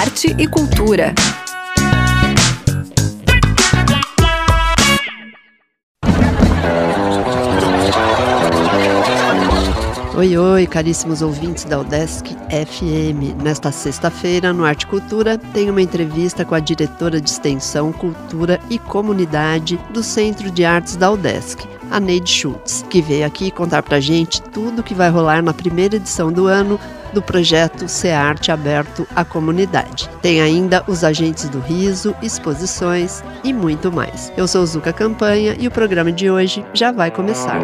arte e cultura. Oi, oi, caríssimos ouvintes da Udesc FM. Nesta sexta-feira, no Arte Cultura, tem uma entrevista com a diretora de Extensão, Cultura e Comunidade do Centro de Artes da Udesc, a Neide Schultz, que veio aqui contar pra gente tudo o que vai rolar na primeira edição do ano do projeto Ser Arte Aberto à Comunidade. Tem ainda os agentes do riso, exposições e muito mais. Eu sou Zuka Campanha e o programa de hoje já vai começar.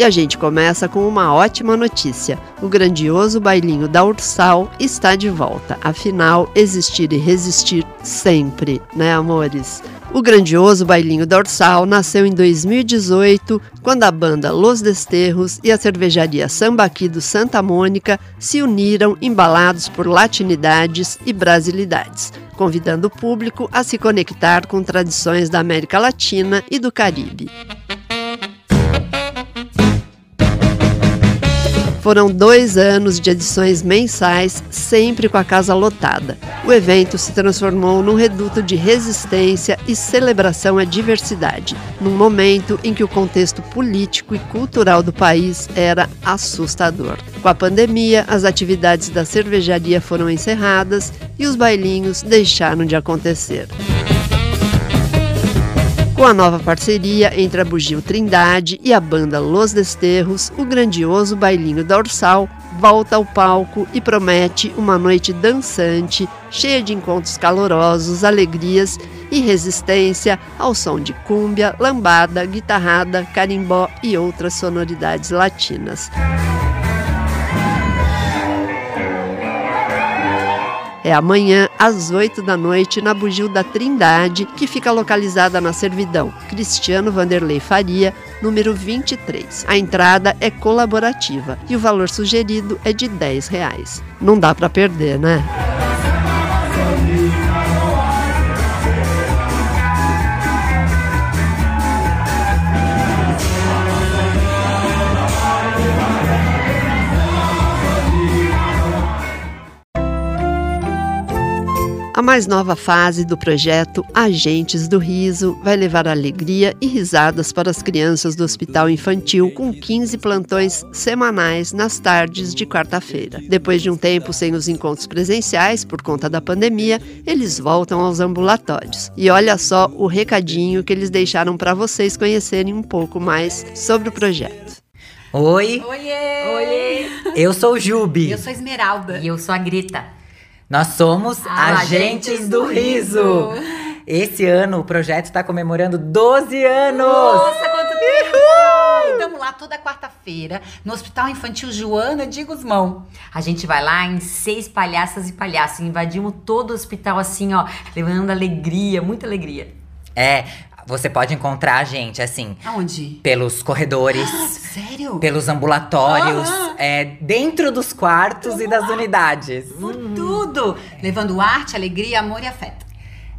E a gente começa com uma ótima notícia. O grandioso bailinho da Ursal está de volta. Afinal, existir e resistir sempre, né, amores? O grandioso bailinho da Ursal nasceu em 2018, quando a banda Los Desterros e a cervejaria Sambaqui do Santa Mônica se uniram embalados por latinidades e brasilidades, convidando o público a se conectar com tradições da América Latina e do Caribe. Foram dois anos de edições mensais, sempre com a casa lotada. O evento se transformou num reduto de resistência e celebração à diversidade, num momento em que o contexto político e cultural do país era assustador. Com a pandemia, as atividades da cervejaria foram encerradas e os bailinhos deixaram de acontecer. Com a nova parceria entre a Bugio Trindade e a banda Los Desterros, o grandioso bailinho da Ursal volta ao palco e promete uma noite dançante, cheia de encontros calorosos, alegrias e resistência ao som de cúmbia, lambada, guitarrada, carimbó e outras sonoridades latinas. É amanhã, às 8 da noite, na Bugil da Trindade, que fica localizada na Servidão Cristiano Vanderlei Faria, número 23. A entrada é colaborativa e o valor sugerido é de 10 reais. Não dá para perder, né? Mais nova fase do projeto Agentes do Riso vai levar alegria e risadas para as crianças do Hospital Infantil com 15 plantões semanais nas tardes de quarta-feira. Depois de um tempo sem os encontros presenciais por conta da pandemia, eles voltam aos ambulatórios. E olha só o recadinho que eles deixaram para vocês conhecerem um pouco mais sobre o projeto. Oi. Oiê! Oiê! Eu sou o Jubi. Eu sou a Esmeralda. E eu sou a Grita. Nós somos ah, Agentes do Riso. Esse ano o projeto está comemorando 12 anos! Nossa, quanto tempo! Estamos lá toda quarta-feira no Hospital Infantil Joana de Guzmão. A gente vai lá em seis palhaças e palhaços. Invadimos todo o hospital assim, ó, levando alegria, muita alegria. É, você pode encontrar a gente, assim. Aonde? Pelos corredores. Ah, sério? Pelos ambulatórios. Ah, é, dentro dos quartos e das unidades. Por uhum. tudo. Levando arte, alegria, amor e afeto.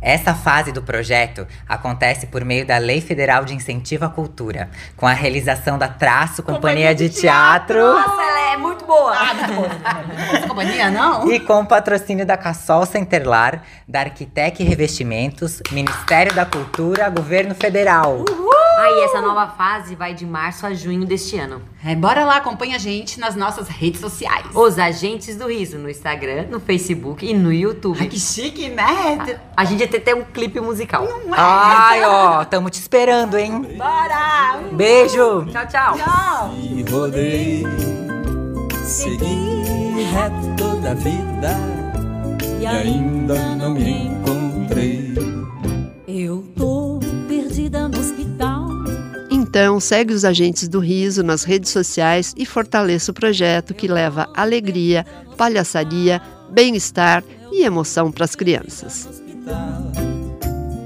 Essa fase do projeto acontece por meio da Lei Federal de Incentivo à Cultura, com a realização da Traço Companhia, Companhia de, de teatro. teatro. Nossa, ela é muito boa. Ah, muito boa. Companhia, não? E com o patrocínio da Cassol Centerlar, da Arquitec Revestimentos, Ministério da Cultura, Governo Federal. Uhul! Aí, essa nova fase vai de março a junho deste ano. É, bora lá, acompanha a gente nas nossas redes sociais. Os Agentes do Riso, no Instagram, no Facebook e no YouTube. Ai, que chique, né? A, a gente até tem um clipe musical. Não é? Ai, ó, tamo te esperando, hein? Bora! Beijo! Tchau, tchau! Tchau! E rodei, segui reto toda a vida e ainda não me encontrei. Então, segue os agentes do riso nas redes sociais e fortaleça o projeto que leva alegria, palhaçaria, bem-estar e emoção para as crianças.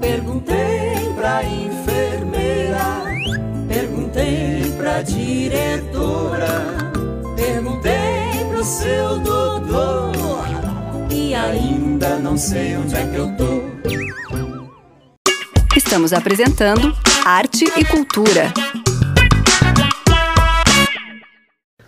Perguntei pra enfermeira, perguntei pra diretora, perguntei pro seu doutor e ainda não sei onde é que eu tô. Estamos apresentando Arte e Cultura.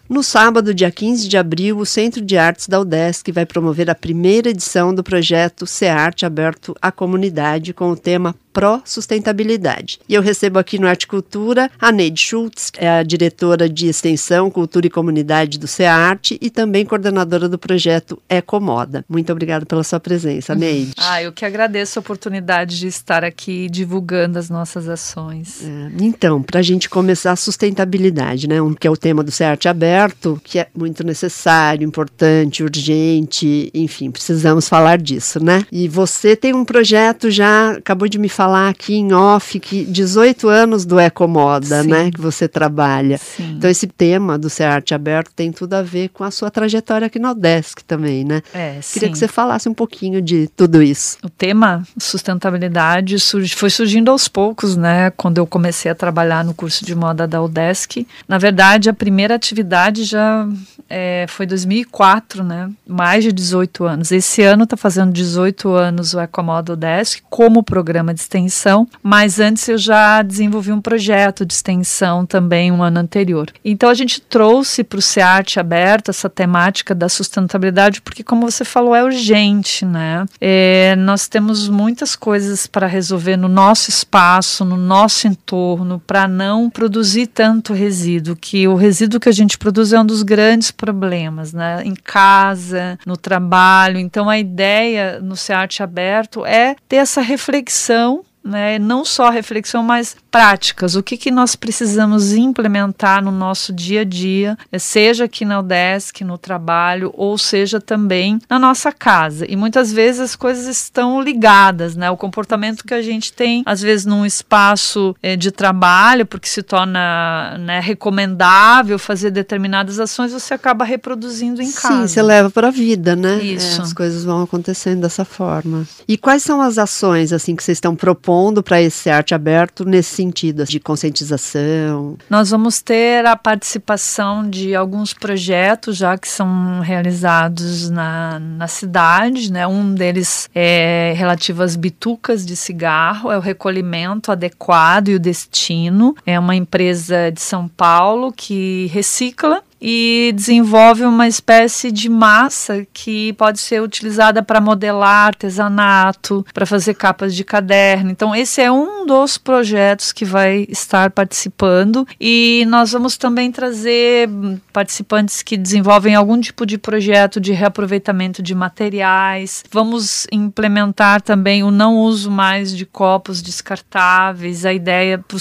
No sábado, dia 15 de abril, o Centro de Artes da UDESC vai promover a primeira edição do projeto Arte aberto à comunidade com o tema pró-sustentabilidade. E eu recebo aqui no Arte Cultura a Neide Schultz, é a diretora de Extensão, Cultura e Comunidade do CEARTE e também coordenadora do projeto Ecomoda. Muito obrigada pela sua presença, Neide. Ah, eu que agradeço a oportunidade de estar aqui divulgando as nossas ações. É, então, para a gente começar a sustentabilidade, né, um, que é o tema do CEARTE aberto, que é muito necessário, importante, urgente, enfim, precisamos falar disso, né? E você tem um projeto já, acabou de me falar falar aqui em off que 18 anos do Ecomoda, Sim. né, que você trabalha. Sim. Então esse tema do Ser Arte Aberto tem tudo a ver com a sua trajetória aqui no Desk também, né? É, Queria que você falasse um pouquinho de tudo isso. O tema sustentabilidade surge, foi surgindo aos poucos, né, quando eu comecei a trabalhar no curso de moda da UDESC. Na verdade, a primeira atividade já é, foi 2004, né, mais de 18 anos. Esse ano está fazendo 18 anos o Ecomoda UDESC como programa de extensão, mas antes eu já desenvolvi um projeto de extensão também um ano anterior. Então a gente trouxe para o SEART aberto essa temática da sustentabilidade, porque como você falou, é urgente, né? É, nós temos muitas coisas para resolver no nosso espaço, no nosso entorno, para não produzir tanto resíduo, que o resíduo que a gente produz é um dos grandes problemas, né? Em casa, no trabalho. Então a ideia no SEART aberto é ter essa reflexão né, não só reflexão, mas práticas. O que, que nós precisamos implementar no nosso dia a dia, seja aqui na UDESC, no trabalho, ou seja também na nossa casa. E muitas vezes as coisas estão ligadas, né? O comportamento que a gente tem, às vezes, num espaço é, de trabalho, porque se torna né, recomendável fazer determinadas ações, você acaba reproduzindo em casa. Sim, você leva para a vida, né? Isso. É, as coisas vão acontecendo dessa forma. E quais são as ações assim que vocês estão propondo? Propondo para esse arte aberto nesse sentido de conscientização? Nós vamos ter a participação de alguns projetos já que são realizados na, na cidade, né? Um deles é relativo às bitucas de cigarro, é o recolhimento adequado e o destino. É uma empresa de São Paulo que recicla e desenvolve uma espécie de massa que pode ser utilizada para modelar artesanato, para fazer capas de caderno. Então, esse é um dos projetos que vai estar participando e nós vamos também trazer participantes que desenvolvem algum tipo de projeto de reaproveitamento de materiais. Vamos implementar também o não uso mais de copos descartáveis. A ideia para o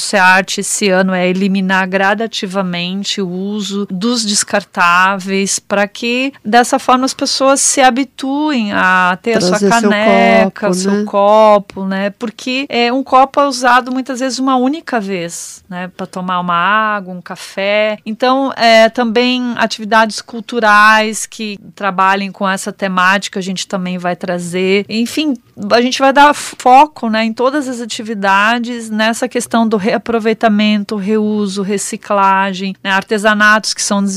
esse ano é eliminar gradativamente o uso dos descartáveis, para que dessa forma as pessoas se habituem a ter Trazer a sua caneca, seu copo, o seu né? copo, né? Porque é, um copo é usado muitas vezes uma única vez, né? Para tomar uma água, um café. Então, é, também atividades culturais que trabalhem com essa temática, a gente também vai trazer. Enfim, a gente vai dar foco né, em todas as atividades nessa questão do reaproveitamento, reuso, reciclagem, né, artesanatos que são desenvolvidos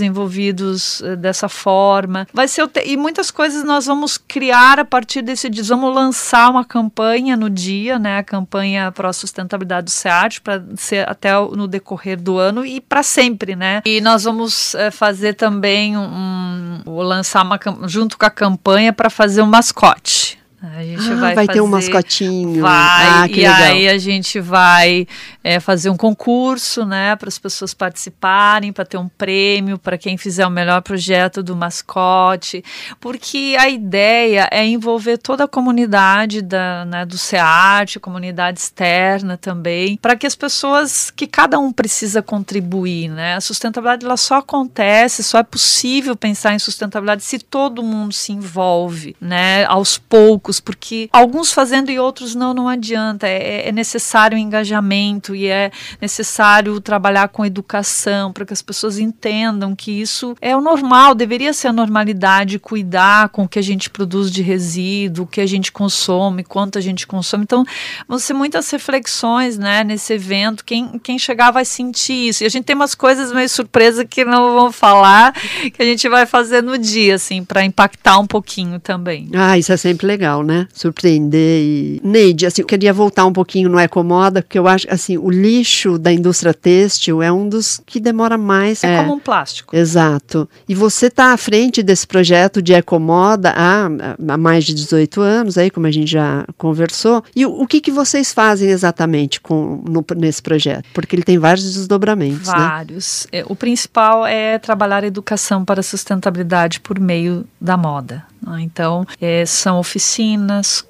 uh, dessa forma. Vai ser e muitas coisas nós vamos criar a partir desse dia. Vamos lançar uma campanha no dia, né, a campanha para a sustentabilidade do SEAT, para ser até no decorrer do ano e para sempre, né? E nós vamos uh, fazer também um, um lançar uma junto com a campanha para fazer um mascote. A gente ah, vai, vai fazer, ter um mascotinho. Vai, ah, que e legal. aí a gente vai é, fazer um concurso, né, para as pessoas participarem, para ter um prêmio para quem fizer o melhor projeto do mascote, porque a ideia é envolver toda a comunidade da, né, do SEART, comunidade externa também, para que as pessoas, que cada um precisa contribuir, né, a sustentabilidade ela só acontece, só é possível pensar em sustentabilidade se todo mundo se envolve, né, aos poucos porque alguns fazendo e outros não, não adianta. É, é necessário engajamento e é necessário trabalhar com educação para que as pessoas entendam que isso é o normal, deveria ser a normalidade, cuidar com o que a gente produz de resíduo, o que a gente consome, quanto a gente consome. Então, vão ser muitas reflexões né, nesse evento. Quem, quem chegar vai sentir isso. E a gente tem umas coisas meio surpresa que não vão falar, que a gente vai fazer no dia, assim, para impactar um pouquinho também. Ah, isso é sempre legal legal, né? Surpreender e... Neide, assim, eu queria voltar um pouquinho no Ecomoda, porque eu acho, assim, o lixo da indústria têxtil é um dos que demora mais. É, como um plástico. Exato. E você está à frente desse projeto de Ecomoda há, há mais de 18 anos, aí, como a gente já conversou. E o, o que, que vocês fazem exatamente com, no- nesse projeto? Porque ele tem vários desdobramentos, né? Vários. É, O principal é trabalhar a educação para a sustentabilidade por meio da moda. né? Então, é, são oficinas,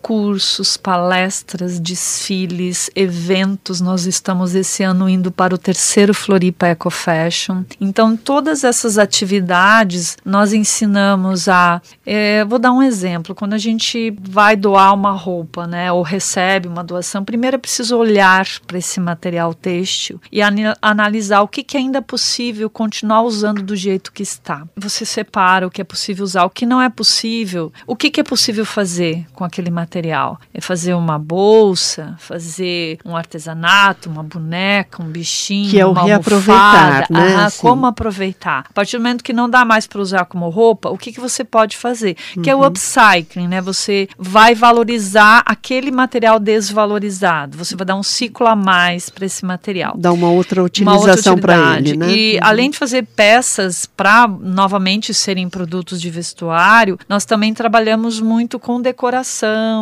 cursos, palestras, desfiles, eventos. Nós estamos esse ano indo para o terceiro Floripa Eco Fashion. Então, todas essas atividades nós ensinamos a. é, vou dar um exemplo. Quando a gente vai doar uma roupa, né, ou recebe uma doação, primeiro é preciso olhar para esse material têxtil e ani- analisar o que, que ainda é possível continuar usando do jeito que está. Você separa o que é possível usar, o que não é possível. O que, que é possível fazer com aquele material? É fazer uma bolsa, fazer um artesanato, uma boneca, um bichinho, Que é o uma reaproveitar, almofada. né, Aham, assim. como aproveitar. A partir do momento que não dá mais para usar como roupa, o que, que você pode fazer? Que é Uhum. o upcycling, né? Você vai valorizar aquele material desvalorizado. Você vai dar um ciclo a mais para esse material Dá uma outra utilização para ele, né? E além de fazer peças para novamente serem produtos de vestuário, nós também trabalhamos muito com decoração,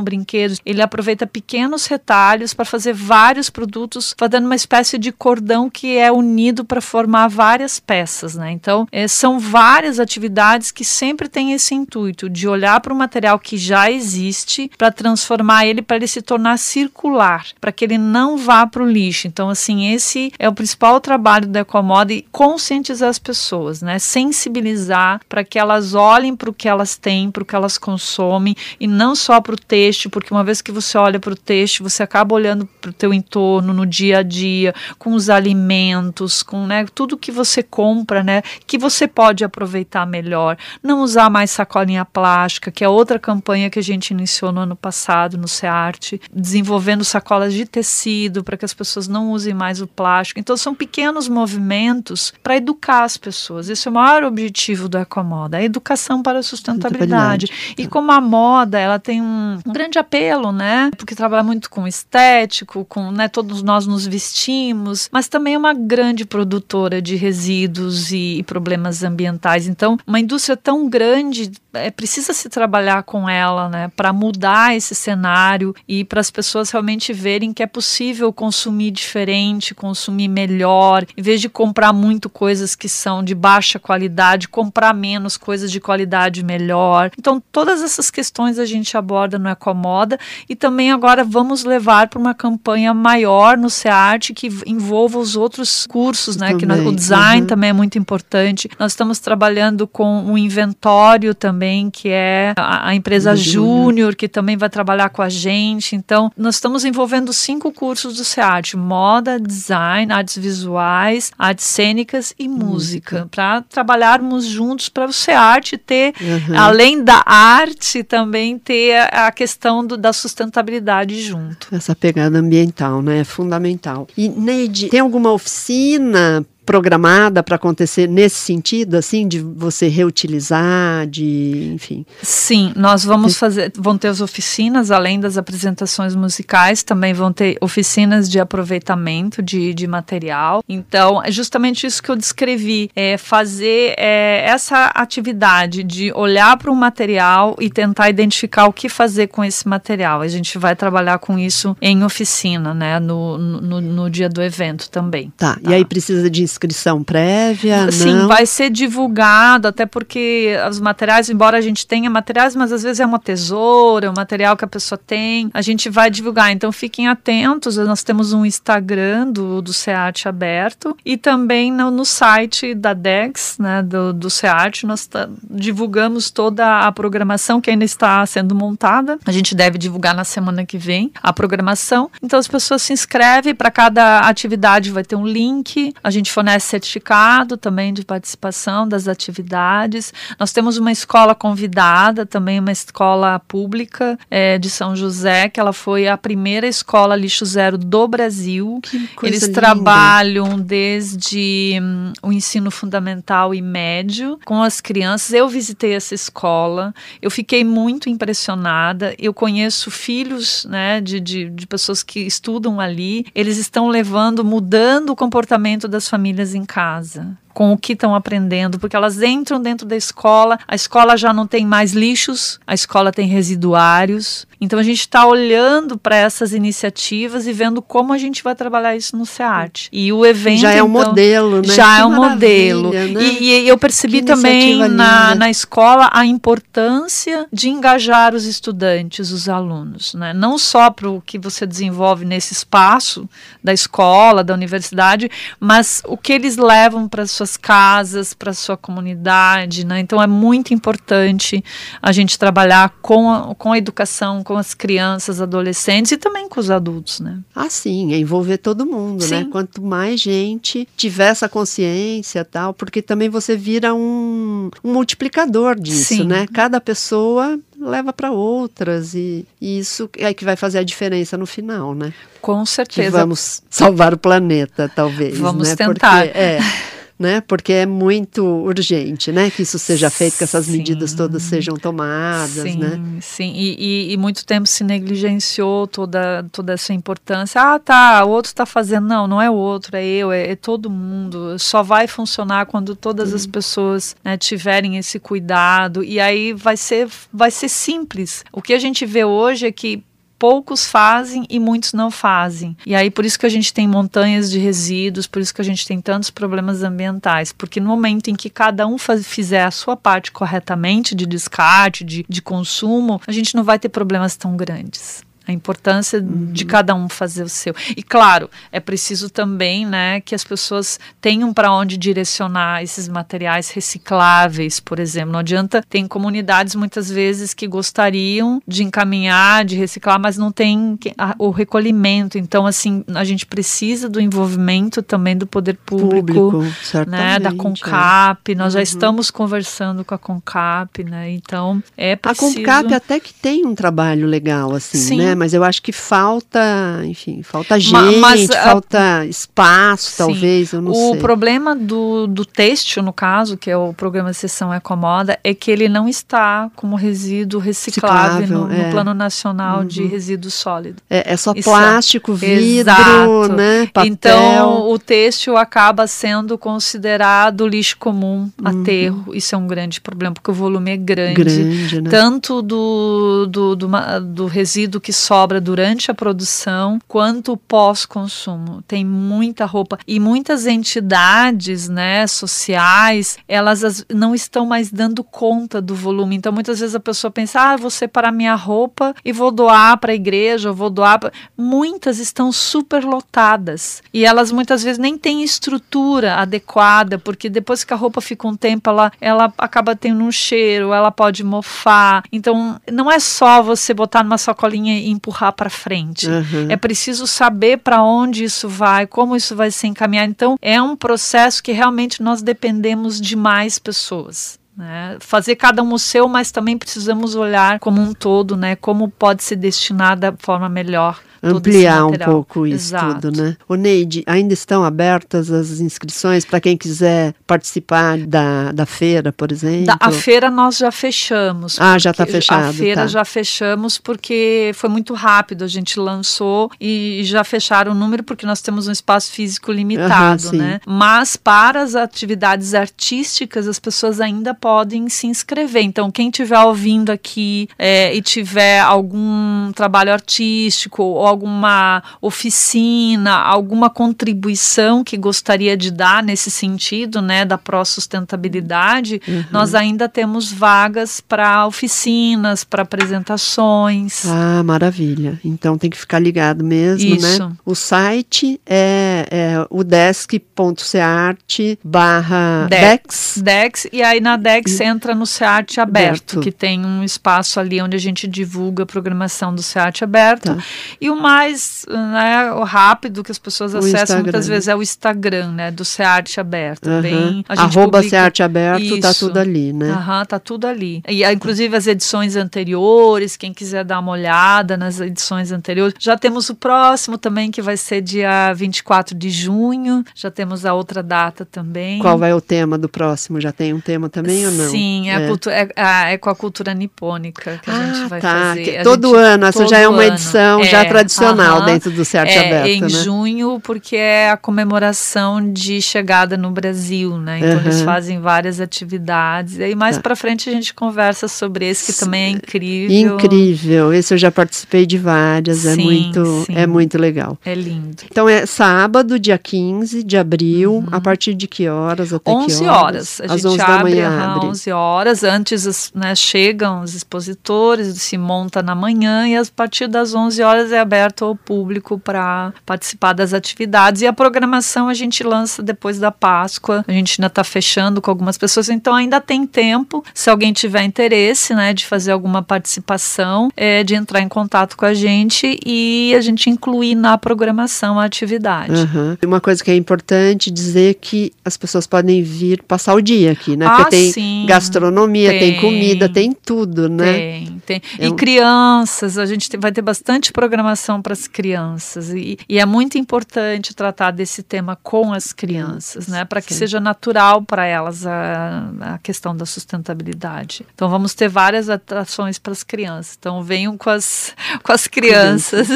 brinquedos. Ele aproveita pequenos retalhos para fazer vários produtos, fazendo uma espécie de cordão que é unido para formar várias peças, né? Então, eh, são várias atividades que sempre têm esse intuito de olhar para o material que já existe para transformar ele para ele se tornar circular, para que ele não vá para o lixo. Então, assim, esse é o principal trabalho da Ecomoda e conscientizar as pessoas, né? Sensibilizar para que elas olhem para o que elas têm, para o que elas consomem e não só para o texto, porque uma vez que você olha para o texto, você acaba olhando para o teu entorno no dia a dia, com os alimentos, com né, tudo que você compra, né? Que você pode aproveitar melhor. Não usar mais sacolinha plástica, que é outra campanha que a gente iniciou no ano passado no SEART, desenvolvendo sacolas de tecido para que as pessoas não usem mais o plástico. Então são pequenos movimentos para educar as pessoas. Esse é o maior objetivo do Ecomoda, a educação para a sustentabilidade. Sustentabilidade. E como a moda, ela tem um, um grande apelo, né? Porque trabalha muito com estético, com, né, todos nós nos vestimos, mas também é uma grande produtora de resíduos e, e problemas ambientais. Então, uma indústria tão grande, é, precisa se trabalhar com ela, né, para mudar esse cenário e para as pessoas realmente verem que é possível consumir diferente, consumir melhor, em vez de comprar muito coisas que são de baixa qualidade, comprar menos coisas de qualidade melhor. Então, todas essas questões a gente aborda no Ecomoda e também agora vamos levar para uma campanha maior no SEART que envolva os outros cursos, né, que nós- o Também, design uhum. também é muito importante. Nós estamos trabalhando com o inventório também, que é a, a empresa Júnior. Júnior, que também vai trabalhar com a gente. Então, nós estamos envolvendo cinco cursos do SEART: moda, design, artes visuais, artes cênicas e música, para trabalharmos juntos para o SEART ter, Uhum. além da arte, também ter a, questão do- da sustentabilidade junto. Essa pegada ambiental, né? É fundamental. E, Neide, tem alguma oficina programada para acontecer nesse sentido, assim, de você reutilizar, de, enfim. Sim, nós vamos fazer, vão ter as oficinas, além das apresentações musicais, também vão ter oficinas de aproveitamento de, de material. Então, é justamente isso que eu descrevi, é fazer é, essa atividade de olhar para o material e tentar identificar o que fazer com esse material. A gente vai trabalhar com isso em oficina, né, no, no, no dia do evento também. Tá, e aí precisa de inscrição prévia, Sim, não? vai ser divulgado, até porque os materiais, embora a gente tenha materiais, mas às vezes é uma tesoura, é um material que a pessoa tem, a gente vai divulgar. Então fiquem atentos, nós temos um Instagram do, do SEAT aberto e também no, no site da DEX, né, do, do SEAT, nós divulgamos toda a programação que ainda está sendo montada. A gente deve divulgar na semana que vem a programação. Então as pessoas se inscrevem, para cada atividade vai ter um link, a gente fornece né, certificado também de participação das atividades. Nós temos uma escola convidada, também uma escola pública é, de São José, que ela foi a primeira escola lixo zero do Brasil. Que coisa Eles linda. trabalham desde hum, o ensino fundamental e médio com as crianças. Eu visitei essa escola, eu fiquei muito impressionada. Eu conheço filhos né, de, de, de pessoas que estudam ali, eles estão levando, mudando o comportamento das famílias em casa com o que estão aprendendo, porque elas entram dentro da escola, a escola já não tem mais lixos, a escola tem residuários. Então a gente está olhando para essas iniciativas e vendo como a gente vai trabalhar isso no SEART. E o evento Já é um então, modelo, né? Já Que é um modelo. né? E, e eu percebi Que também na, na escola a importância de engajar os estudantes, os alunos, né? Não só para o que você desenvolve nesse espaço da escola, da universidade, mas o que eles levam para suas casas, para sua comunidade, né? Então é muito importante a gente trabalhar com a, com a educação, com as crianças, adolescentes e também com os adultos, né? Ah, sim, é envolver todo mundo, né? Sim. Quanto mais gente tiver essa consciência tal, porque também você vira um, um multiplicador disso, Sim. né? Cada pessoa leva para outras e, e isso é que vai fazer a diferença no final, né? Com Que certeza. vamos salvar o planeta, talvez. Vamos né? tentar. Porque, é, né? Porque é muito urgente, né? Que isso seja feito, que essas Sim. medidas todas sejam tomadas, sim, né? Sim, e, e, e muito tempo se negligenciou toda, toda essa importância. Ah, tá, o outro está fazendo. Não, não é o outro, é eu, é, é todo mundo. Só vai funcionar quando todas as pessoas né, tiverem esse cuidado. E aí vai ser, vai ser simples. O que a gente vê hoje é que poucos fazem e muitos não fazem. E aí por isso que a gente tem montanhas de resíduos, por isso que a gente tem tantos problemas ambientais, porque no momento em que cada um faz, fizer a sua parte corretamente de descarte, de, de consumo, a gente não vai ter problemas tão grandes. A importância de cada um fazer o seu. E claro, é preciso também, né, que as pessoas tenham para onde direcionar esses materiais recicláveis, por exemplo. Não adianta, tem comunidades muitas vezes que gostariam de encaminhar, de reciclar, mas não tem a- o recolhimento. Então, assim, a gente precisa do envolvimento também do poder público. Público, né, da é. CONCAP, nós já Uhum. estamos conversando com a CONCAP, né? Então é A preciso. Concap até que tem um trabalho legal, assim, Sim. né? Mas eu acho que falta, enfim, falta gente, mas, ah, falta espaço, Sim. talvez, eu não o sei. problema do, do têxtil, no caso, que é o programa Seção Ecomoda, é que ele não está como resíduo reciclável Reciclável, no, é. no Plano Nacional de Uhum. Resíduos Sólidos. É, é só Isso- plástico, vidro, Exato. né? Papel. Então, o têxtil acaba sendo considerado lixo comum, aterro. Isso é um grande problema, porque o volume é grande. grande, né? Tanto do, do, do, do resíduo que sobra durante a produção, quanto pós-consumo. Tem muita roupa. E muitas entidades né, sociais, elas as- não estão mais dando conta do volume. Então, muitas vezes a pessoa pensa, ah, vou separar minha roupa e vou doar para a igreja, vou doar. pra-" Muitas estão super lotadas. E elas muitas vezes nem têm estrutura adequada, porque depois que a roupa fica um tempo, ela, ela acaba tendo um cheiro, ela pode mofar. Então, não é só você botar numa sacolinha e empurrar para frente. Uhum. É preciso saber para onde isso vai, como isso vai ser encaminhado. Então, é um processo que realmente nós dependemos de mais pessoas. né? Fazer cada um o seu, mas também precisamos olhar como um todo, né? Como pode ser destinado da forma melhor. Ampliar um pouco isso Exato. tudo, né? O Neide, ainda estão abertas as inscrições para quem quiser participar da, da feira, por exemplo? Da- a feira nós já fechamos. Ah, já tá porque fechado, A feira tá. já fechamos porque foi muito rápido. A gente lançou e já fecharam o número porque nós temos um espaço físico limitado, sim. né? Mas para as atividades artísticas as pessoas ainda podem se inscrever. Então quem estiver ouvindo aqui é, e tiver algum trabalho artístico ou alguma oficina, alguma contribuição que gostaria de dar nesse sentido, né, da pró-sustentabilidade, Uhum. nós ainda temos vagas para oficinas, para apresentações. Ah, maravilha. Então tem que ficar ligado mesmo, Isso. né? O site é É, é o desk.searte barra Dex. Dex. E aí na Dex entra no SEART aberto, Aberto. que tem um espaço ali onde a gente divulga a programação do SEART aberto. Tá. E o mais né, o rápido que as pessoas O acessam Instagram. muitas vezes é o Instagram, né? Do SEART aberto. Aham. Bem, a gente Arroba publica- Searte Aberto, tá Isso. tudo ali, né? Aham, tá tudo ali. E ah, inclusive as edições anteriores, quem quiser dar uma olhada nas edições anteriores. Já temos o próximo também, que vai ser dia 24 de junho. Já temos a outra data também. Qual vai o tema do próximo? Já tem um tema também ou não? Sim, é, a É. cultu- é- ah, é com a cultura nipônica que a Ah, gente vai tá. fazer. que A todo gente- ano, essa já é uma edição É, já tradicional aham. dentro do Searte é, Aberto, em né? junho, porque é a comemoração de chegada no Brasil, né? Então eles fazem várias atividades. E aí mais Tá. pra frente a gente conversa sobre esse que também é incrível. Incrível. Esse eu já participei de várias, é Sim, muito, sim. é muito legal. É lindo. Então é sábado, dia 15 de abril, Uhum. a partir de que horas até 11 que horas. A Às gente 11 abre, da manhã aham, abre. 11 horas. Antes né, chegam os expositores, se monta na manhã e a partir das 11 horas é aberto ao público para participar das atividades. E a programação a gente lança depois da Páscoa. A gente ainda está fechando com algumas pessoas, então ainda tem tempo. Se alguém tiver interesse né, de fazer alguma participação, é, de entrar em contato com a gente e a gente incluir na programação a atividade. Aham. Uma coisa que é importante dizer que as pessoas podem vir passar o dia aqui, né? Ah, Porque tem sim. gastronomia, tem, Tem. tem comida, tem tudo, né? Tem, tem. É E crianças, a gente tem- vai ter bastante programação para as crianças. E, e é muito importante tratar desse tema com as crianças, né? Para que sim. seja natural para elas a, a questão da sustentabilidade. Então vamos ter várias atrações para as crianças. Então venham com as, com as crianças.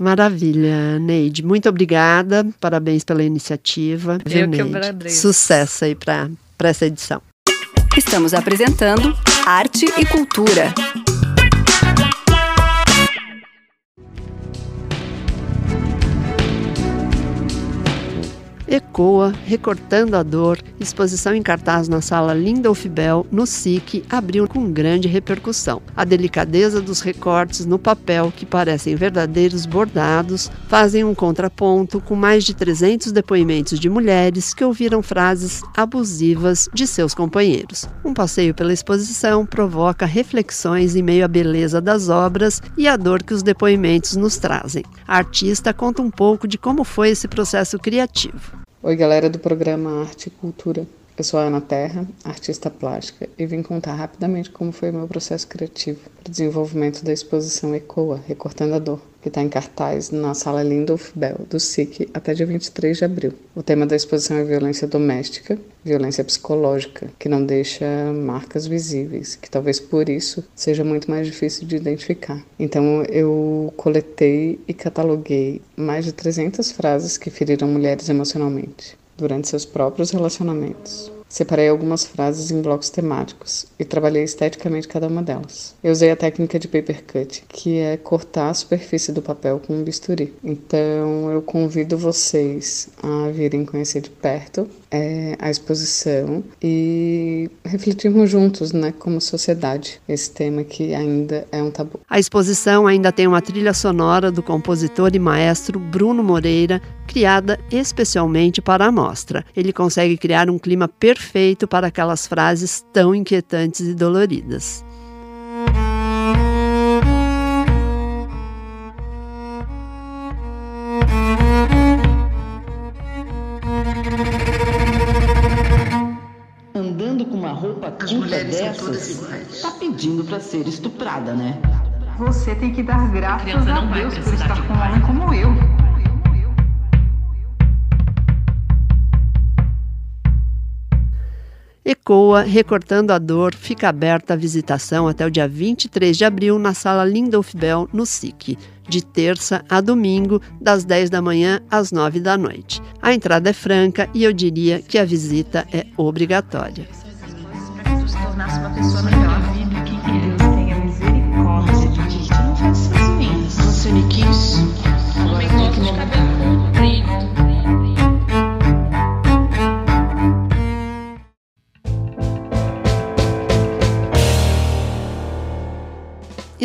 Maravilha, Neide. Muito obrigada. Parabéns pela iniciativa. Eu viu, que Neide? agradeço. Sucesso aí para essa edição. Estamos apresentando Arte e Cultura. Ecoa, Recortando a Dor, exposição em cartaz na sala Lindolf Bell, no SIC, abriu com grande repercussão. A delicadeza dos recortes no papel, que parecem verdadeiros bordados, fazem um contraponto com mais de 300 depoimentos de mulheres que ouviram frases abusivas de seus companheiros. Um passeio pela exposição provoca reflexões em meio à beleza das obras e à dor que os depoimentos nos trazem. A artista conta um pouco de como foi esse processo criativo. Oi, galera do programa Arte e Cultura. Eu sou a Ana Terra, artista plástica, e vim contar rapidamente como foi o meu processo criativo para o desenvolvimento da exposição ECOA, Recortando a Dor, que está em cartaz na sala Lindolf Bell, do SIC, até dia 23 de abril. O tema da exposição é violência doméstica, violência psicológica, que não deixa marcas visíveis, que talvez por isso seja muito mais difícil de identificar. Então eu coletei e cataloguei mais de 300 frases que feriram mulheres emocionalmente durante seus próprios relacionamentos. Separei algumas frases em blocos temáticos e trabalhei esteticamente cada uma delas. Eu usei a técnica de paper cut, que é cortar a superfície do papel com um bisturi. Então eu convido vocês a virem conhecer de perto é, a exposição e refletirmos juntos, né, como sociedade, esse tema que ainda é um tabu. A exposição ainda tem uma trilha sonora do compositor e maestro Bruno Moreira, criada especialmente para a mostra. Ele consegue criar um clima perfeito para aquelas frases tão inquietantes e doloridas. Andando com uma roupa curta dessas, tá pedindo pra ser estuprada, né? Você tem que dar graças a Deus por estar com um homem como eu. Ecoa, Recortando a Dor, fica aberta a visitação até o dia 23 de abril na sala Lindolf Bell, no SIC, de terça a domingo, das 10 da manhã às 9 da noite. A entrada é franca e eu diria que a visita é obrigatória. Uma pessoa melhor.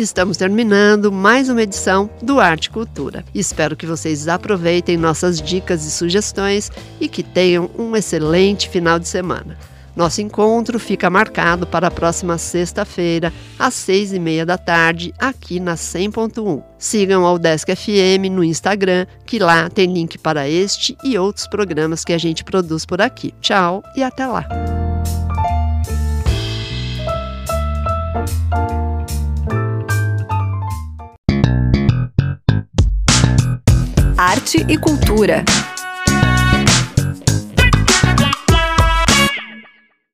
Estamos terminando mais uma edição do Arte Cultura. Espero que vocês aproveitem nossas dicas e sugestões e que tenham um excelente final de semana. Nosso encontro fica marcado para a próxima sexta-feira, às seis e meia da tarde, aqui na 100.1. Sigam ao Desk FM no Instagram, que lá tem link para este e outros programas que a gente produz por aqui. Tchau e até lá! Arte e cultura.